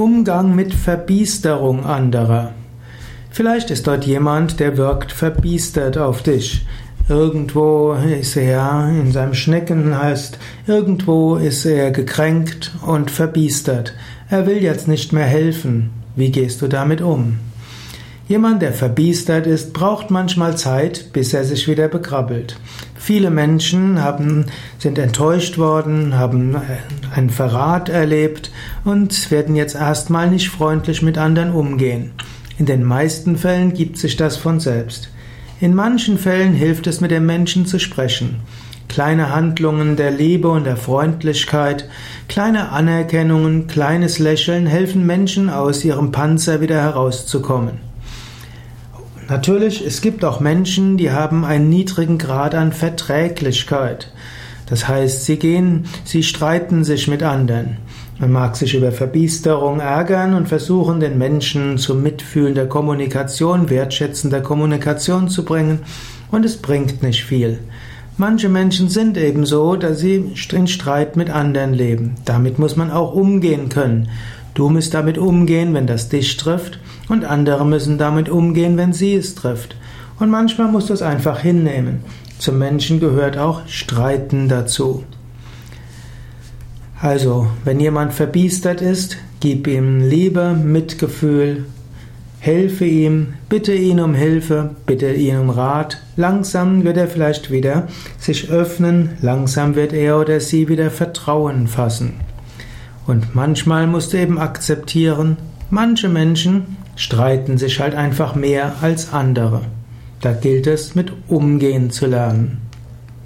Umgang mit Verbiesterung anderer. Vielleicht ist dort jemand, der wirkt verbiestert auf dich. Irgendwo ist er in seinem Schnecken heißt, irgendwo ist er gekränkt und verbiestert. Er will jetzt nicht mehr helfen. Wie gehst du damit um? Jemand, der verbiestert ist, braucht manchmal Zeit, bis er sich wieder bekrabbelt. Viele Menschen haben, sind enttäuscht worden, haben einen Verrat erlebt und werden jetzt erstmal nicht freundlich mit anderen umgehen. In den meisten Fällen gibt sich das von selbst. In manchen Fällen hilft es, mit dem Menschen zu sprechen. Kleine Handlungen der Liebe und der Freundlichkeit, kleine Anerkennungen, kleines Lächeln helfen Menschen aus ihrem Panzer wieder herauszukommen. Natürlich, es gibt auch Menschen, die haben einen niedrigen Grad an Verträglichkeit. Das heißt, sie gehen, sie streiten sich mit anderen. Man mag sich über Verbiesterung ärgern und versuchen, den Menschen zum Mitfühlen der Kommunikation, wertschätzender Kommunikation zu bringen, und es bringt nicht viel. Manche Menschen sind eben so, dass sie in Streit mit anderen leben. Damit muss man auch umgehen können. Du musst damit umgehen, wenn das dich trifft, und andere müssen damit umgehen, wenn sie es trifft. Und manchmal musst du es einfach hinnehmen. Zum Menschen gehört auch Streiten dazu. Also, wenn jemand verbiestert ist, gib ihm Liebe, Mitgefühl, helfe ihm, bitte ihn um Hilfe, bitte ihn um Rat. Langsam wird er vielleicht wieder sich öffnen, langsam wird er oder sie wieder Vertrauen fassen. Und manchmal musst du eben akzeptieren, manche Menschen streiten sich halt einfach mehr als andere. Da gilt es, mit umgehen zu lernen.